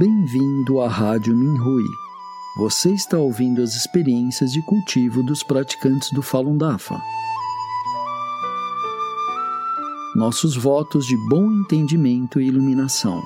Bem-vindo à Rádio Minhui. Você está ouvindo as experiências de cultivo dos praticantes do Falun Dafa. Nossos votos de bom entendimento e iluminação.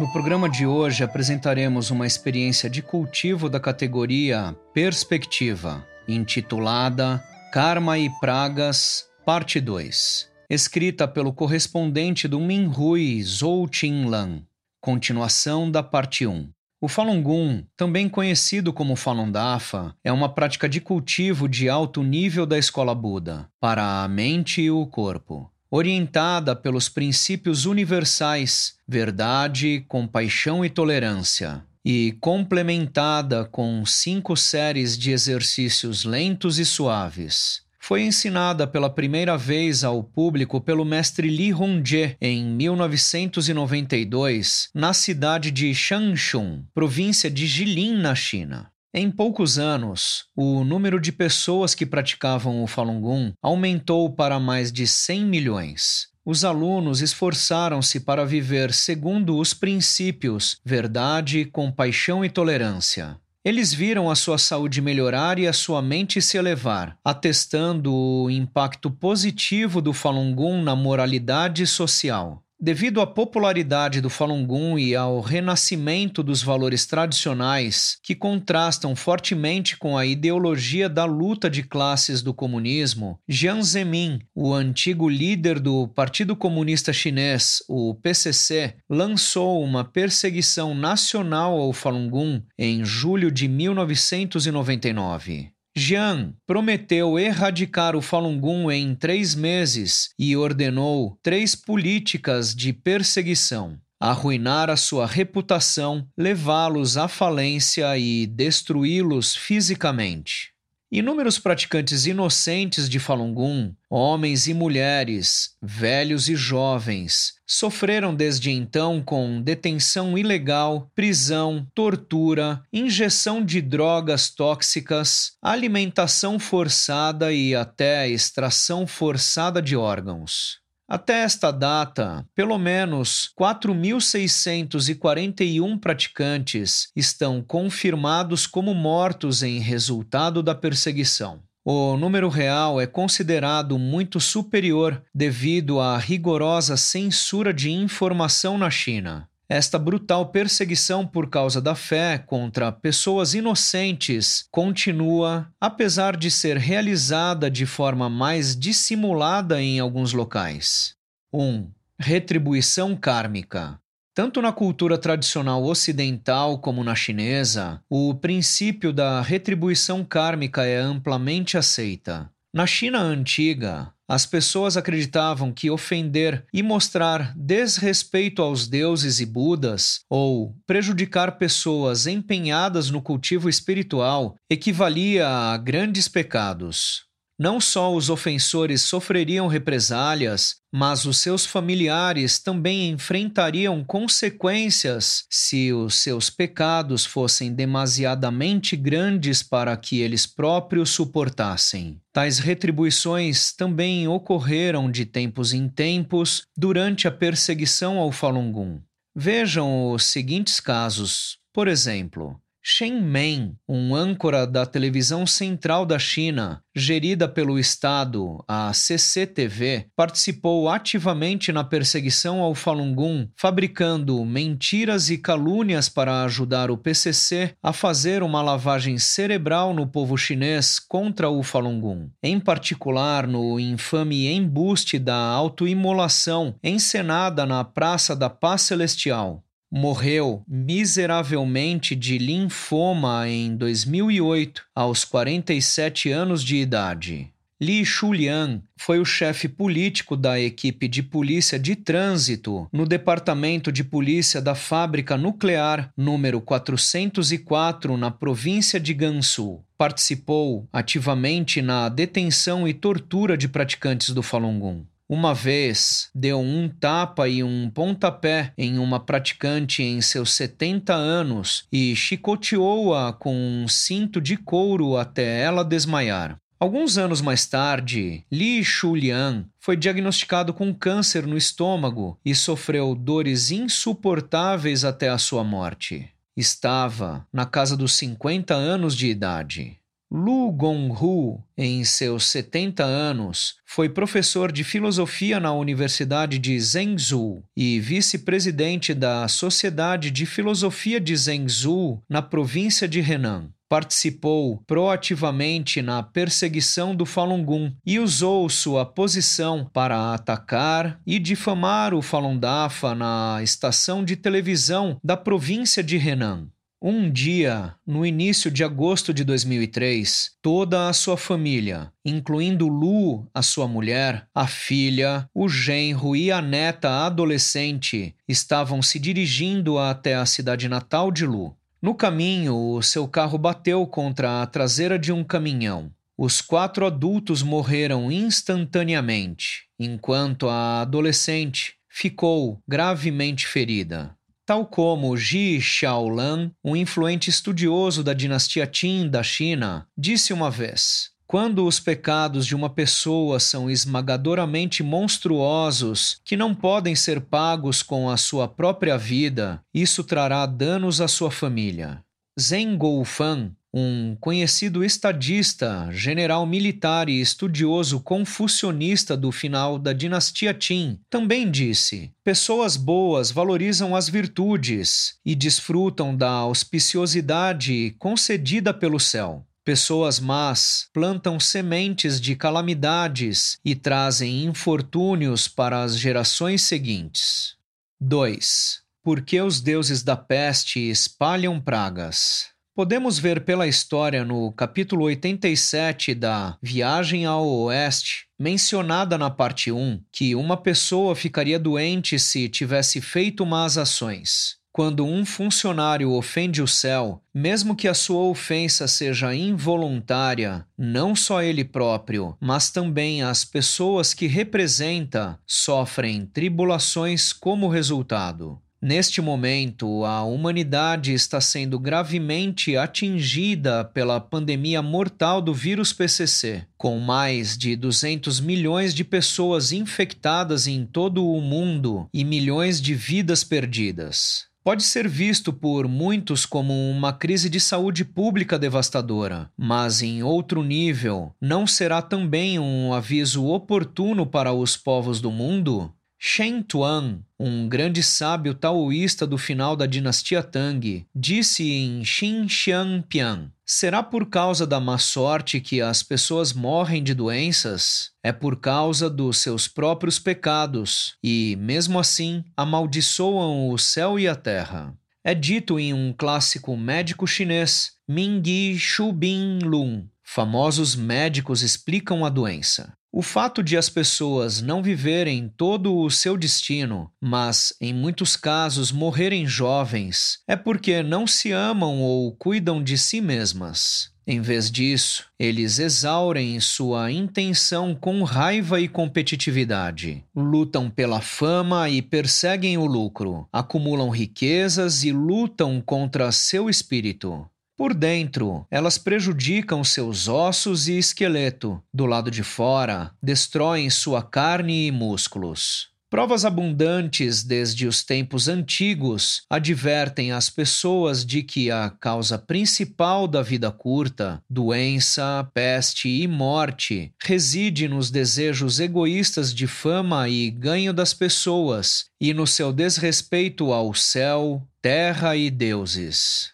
No programa de hoje apresentaremos uma experiência de cultivo da categoria Perspectiva, intitulada Karma e Pragas, Parte 2 escrita pelo correspondente do Minhui Zhou Lan, continuação da parte 1. O Falun Gong, também conhecido como Falun Dafa, é uma prática de cultivo de alto nível da escola Buda, para a mente e o corpo. Orientada pelos princípios universais, verdade, compaixão e tolerância, e complementada com cinco séries de exercícios lentos e suaves, foi ensinada pela primeira vez ao público pelo mestre Li Hongzhe em 1992, na cidade de Changchun, província de Jilin, na China. Em poucos anos, o número de pessoas que praticavam o Falun Gong aumentou para mais de 100 milhões. Os alunos esforçaram-se para viver segundo os princípios verdade, compaixão e tolerância. Eles viram a sua saúde melhorar e a sua mente se elevar, atestando o impacto positivo do Falun Gong na moralidade social. Devido à popularidade do Falun Gong e ao renascimento dos valores tradicionais, que contrastam fortemente com a ideologia da luta de classes do comunismo, Jiang Zemin, o antigo líder do Partido Comunista Chinês, o PCC, lançou uma perseguição nacional ao Falun Gong em julho de 1999. Jian prometeu erradicar o Falun Gong em três meses e ordenou três políticas de perseguição: arruinar a sua reputação, levá-los à falência e destruí-los fisicamente. Inúmeros praticantes inocentes de Falun Gong, homens e mulheres, velhos e jovens, sofreram desde então com detenção ilegal, prisão, tortura, injeção de drogas tóxicas, alimentação forçada e até extração forçada de órgãos. Até esta data, pelo menos 4.641 praticantes estão confirmados como mortos em resultado da perseguição. O número real é considerado muito superior devido à rigorosa censura de informação na China. Esta brutal perseguição por causa da fé contra pessoas inocentes continua, apesar de ser realizada de forma mais dissimulada em alguns locais. 1. Um, retribuição kármica. Tanto na cultura tradicional ocidental como na chinesa, o princípio da retribuição kármica é amplamente aceita. Na China antiga, as pessoas acreditavam que ofender e mostrar desrespeito aos deuses e Budas, ou prejudicar pessoas empenhadas no cultivo espiritual, equivalia a grandes pecados. Não só os ofensores sofreriam represálias, mas os seus familiares também enfrentariam consequências se os seus pecados fossem demasiadamente grandes para que eles próprios suportassem. Tais retribuições também ocorreram de tempos em tempos durante a perseguição ao Falun Gong. Vejam os seguintes casos. Por exemplo, Shen Men, um âncora da televisão central da China, gerida pelo Estado, a CCTV, participou ativamente na perseguição ao Falun Gong, fabricando mentiras e calúnias para ajudar o PCC a fazer uma lavagem cerebral no povo chinês contra o Falun Gong, em particular no infame embuste da autoimolação encenada na Praça da Paz Celestial morreu miseravelmente de linfoma em 2008, aos 47 anos de idade. Li Shulian foi o chefe político da equipe de polícia de trânsito no Departamento de Polícia da Fábrica Nuclear número 404 na província de Gansu. Participou ativamente na detenção e tortura de praticantes do Falun Gong. Uma vez deu um tapa e um pontapé em uma praticante em seus 70 anos e chicoteou-a com um cinto de couro até ela desmaiar. Alguns anos mais tarde, Li Shulian foi diagnosticado com câncer no estômago e sofreu dores insuportáveis até a sua morte. Estava na casa dos 50 anos de idade. Lu Gonghu, em seus 70 anos, foi professor de filosofia na Universidade de Zhengzhou e vice-presidente da Sociedade de Filosofia de Zhengzhou, na província de Henan. Participou proativamente na perseguição do Falun Gong e usou sua posição para atacar e difamar o Falun Dafa na estação de televisão da província de Henan. Um dia, no início de agosto de 2003, toda a sua família, incluindo Lu, a sua mulher, a filha, o genro e a neta adolescente, estavam se dirigindo até a cidade natal de Lu. No caminho, o seu carro bateu contra a traseira de um caminhão. Os quatro adultos morreram instantaneamente, enquanto a adolescente ficou gravemente ferida. Tal como Ji Xiaolan, um influente estudioso da dinastia Qin da China, disse uma vez: quando os pecados de uma pessoa são esmagadoramente monstruosos, que não podem ser pagos com a sua própria vida, isso trará danos à sua família. Zheng Goufan, um conhecido estadista, general militar e estudioso confucionista do final da dinastia Qin, também disse: pessoas boas valorizam as virtudes e desfrutam da auspiciosidade concedida pelo céu. Pessoas más plantam sementes de calamidades e trazem infortúnios para as gerações seguintes. 2. Por que os deuses da peste espalham pragas? Podemos ver pela história no capítulo 87 da Viagem ao Oeste, mencionada na parte 1, que uma pessoa ficaria doente se tivesse feito más ações. Quando um funcionário ofende o céu, mesmo que a sua ofensa seja involuntária, não só ele próprio, mas também as pessoas que representa sofrem tribulações como resultado. Neste momento, a humanidade está sendo gravemente atingida pela pandemia mortal do vírus PCC, com mais de 200 milhões de pessoas infectadas em todo o mundo e milhões de vidas perdidas. Pode ser visto por muitos como uma crise de saúde pública devastadora, mas em outro nível, não será também um aviso oportuno para os povos do mundo? Shen Tuan, um grande sábio taoísta do final da dinastia Tang, disse em Xinxiangpian: Será por causa da má sorte que as pessoas morrem de doenças? É por causa dos seus próprios pecados, e, mesmo assim, amaldiçoam o céu e a terra. É dito em um clássico médico chinês, Mingyi Shubin Lun. Famosos médicos explicam a doença. O fato de as pessoas não viverem todo o seu destino, mas, em muitos casos, morrerem jovens, é porque não se amam ou cuidam de si mesmas. Em vez disso, eles exaurem sua intenção com raiva e competitividade. Lutam pela fama e perseguem o lucro, acumulam riquezas e lutam contra seu espírito. Por dentro, elas prejudicam seus ossos e esqueleto. Do lado de fora, destroem sua carne e músculos. Provas abundantes desde os tempos antigos advertem as pessoas de que a causa principal da vida curta, doença, peste e morte, reside nos desejos egoístas de fama e ganho das pessoas e no seu desrespeito ao céu, terra e deuses.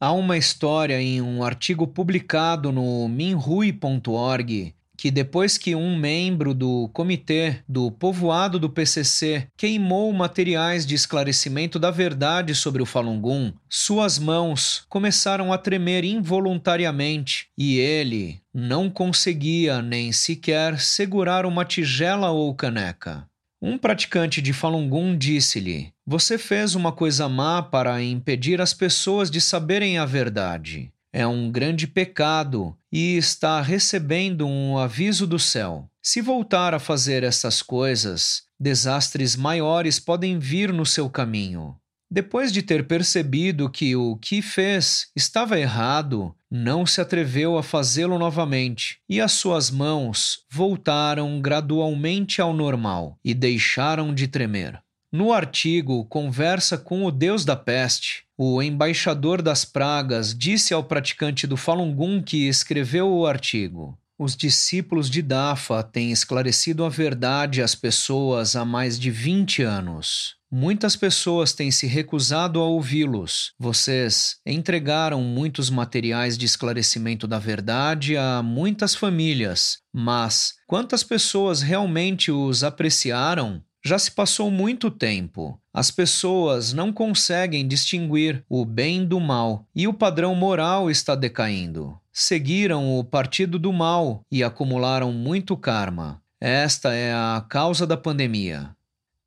Há uma história em um artigo publicado no minrui.org que depois que um membro do comitê do povoado do PCC queimou materiais de esclarecimento da verdade sobre o Falun Gong, suas mãos começaram a tremer involuntariamente e ele não conseguia nem sequer segurar uma tigela ou caneca. Um praticante de Falun Gong disse-lhe: Você fez uma coisa má para impedir as pessoas de saberem a verdade. É um grande pecado e está recebendo um aviso do céu. Se voltar a fazer essas coisas, desastres maiores podem vir no seu caminho. Depois de ter percebido que o que fez estava errado, não se atreveu a fazê-lo novamente, e as suas mãos voltaram gradualmente ao normal e deixaram de tremer. No artigo Conversa com o Deus da Peste, o embaixador das pragas disse ao praticante do Falun Gong que escreveu o artigo: Os discípulos de Dafa têm esclarecido a verdade às pessoas há mais de 20 anos. Muitas pessoas têm se recusado a ouvi-los. Vocês entregaram muitos materiais de esclarecimento da verdade a muitas famílias, mas quantas pessoas realmente os apreciaram? Já se passou muito tempo. As pessoas não conseguem distinguir o bem do mal e o padrão moral está decaindo. Seguiram o partido do mal e acumularam muito karma. Esta é a causa da pandemia.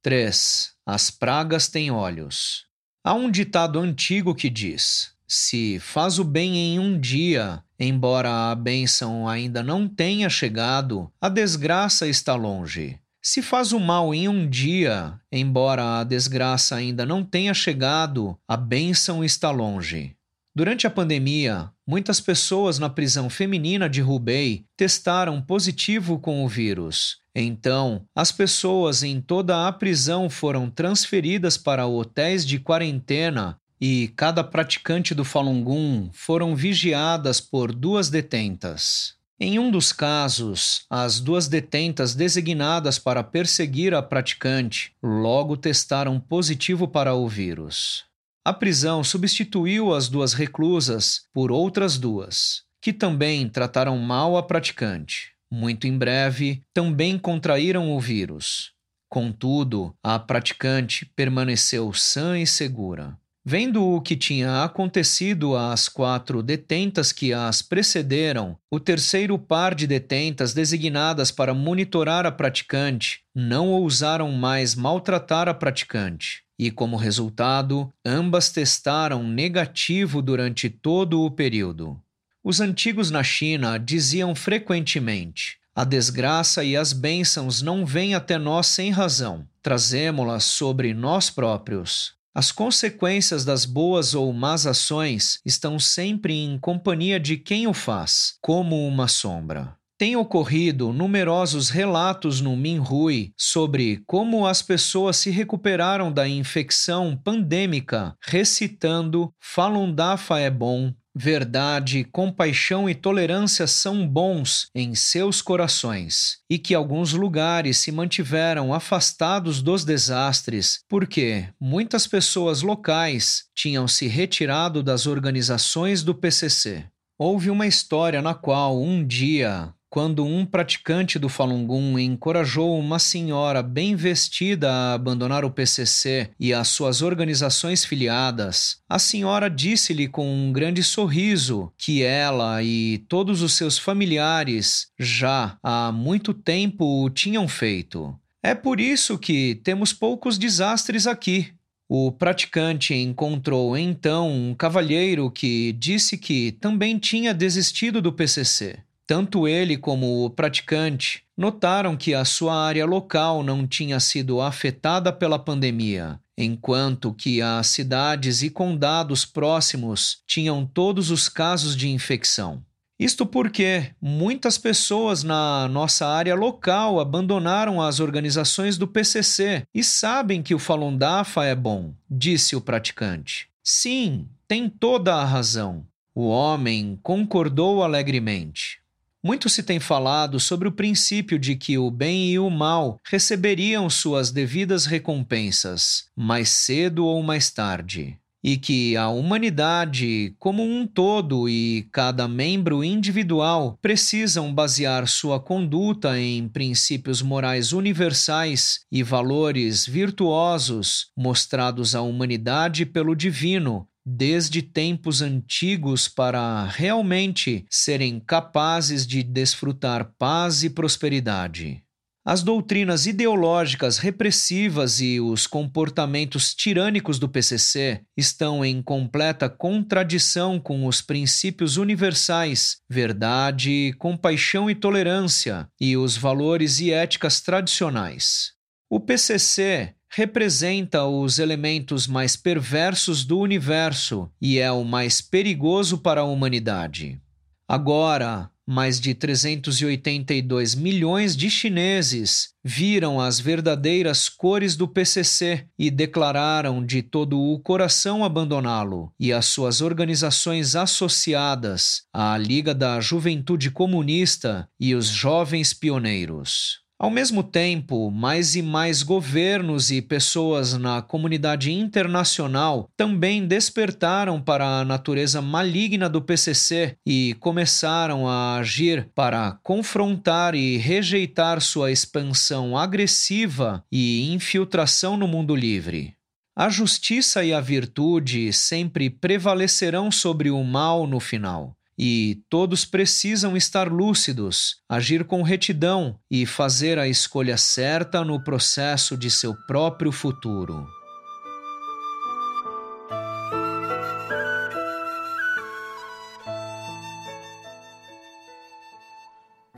3. As pragas têm olhos. Há um ditado antigo que diz: se faz o bem em um dia, embora a bênção ainda não tenha chegado, a desgraça está longe. Se faz o mal em um dia, embora a desgraça ainda não tenha chegado, a bênção está longe. Durante a pandemia, muitas pessoas na prisão feminina de Hubei testaram positivo com o vírus. Então, as pessoas em toda a prisão foram transferidas para hotéis de quarentena e cada praticante do Falun Gong foram vigiadas por duas detentas. Em um dos casos, as duas detentas designadas para perseguir a praticante logo testaram positivo para o vírus. A prisão substituiu as duas reclusas por outras duas, que também trataram mal a praticante. Muito em breve, também contraíram o vírus. Contudo, a praticante permaneceu sã e segura. Vendo o que tinha acontecido às quatro detentas que as precederam, o terceiro par de detentas designadas para monitorar a praticante não ousaram mais maltratar a praticante, e como resultado, ambas testaram negativo durante todo o período. Os antigos na China diziam frequentemente: a desgraça e as bênçãos não vêm até nós sem razão, trazemo-las sobre nós próprios. As consequências das boas ou más ações estão sempre em companhia de quem o faz, como uma sombra. Tem ocorrido numerosos relatos no Minhui sobre como as pessoas se recuperaram da infecção pandêmica recitando Falun Dafa é bom, verdade, compaixão e tolerância são bons em seus corações, e que alguns lugares se mantiveram afastados dos desastres, porque muitas pessoas locais tinham se retirado das organizações do PCC. Houve uma história na qual, um dia, quando um praticante do Falun Gong encorajou uma senhora bem vestida a abandonar o PCC e as suas organizações filiadas, a senhora disse-lhe com um grande sorriso que ela e todos os seus familiares já há muito tempo o tinham feito. É por isso que temos poucos desastres aqui. O praticante encontrou então um cavalheiro que disse que também tinha desistido do PCC. Tanto ele como o praticante notaram que a sua área local não tinha sido afetada pela pandemia, enquanto que as cidades e condados próximos tinham todos os casos de infecção. Isto porque muitas pessoas na nossa área local abandonaram as organizações do PCC e sabem que o Falun Dafa é bom, disse o praticante. Sim, tem toda a razão. O homem concordou alegremente. Muito se tem falado sobre o princípio de que o bem e o mal receberiam suas devidas recompensas, mais cedo ou mais tarde, e que a humanidade, como um todo e cada membro individual, precisam basear sua conduta em princípios morais universais e valores virtuosos mostrados à humanidade pelo divino, desde tempos antigos para realmente serem capazes de desfrutar paz e prosperidade. As doutrinas ideológicas repressivas e os comportamentos tirânicos do PCC estão em completa contradição com os princípios universais, verdade, compaixão e tolerância, e os valores e éticas tradicionais. O PCC representa os elementos mais perversos do universo e é o mais perigoso para a humanidade. Agora, mais de 382 milhões de chineses viram as verdadeiras cores do PCC e declararam de todo o coração abandoná-lo, e as suas organizações associadas, a Liga da Juventude Comunista e os Jovens Pioneiros. Ao mesmo tempo, mais e mais governos e pessoas na comunidade internacional também despertaram para a natureza maligna do PCC e começaram a agir para confrontar e rejeitar sua expansão agressiva e infiltração no mundo livre. A justiça e a virtude sempre prevalecerão sobre o mal no final e todos precisam estar lúcidos, agir com retidão e fazer a escolha certa no processo de seu próprio futuro.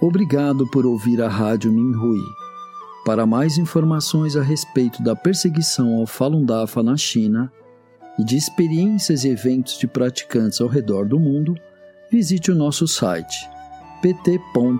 Obrigado por ouvir a Rádio Minhui. Para mais informações a respeito da perseguição ao Falun Dafa na China e de experiências e eventos de praticantes ao redor do mundo, visite o nosso site pt.minrui.org.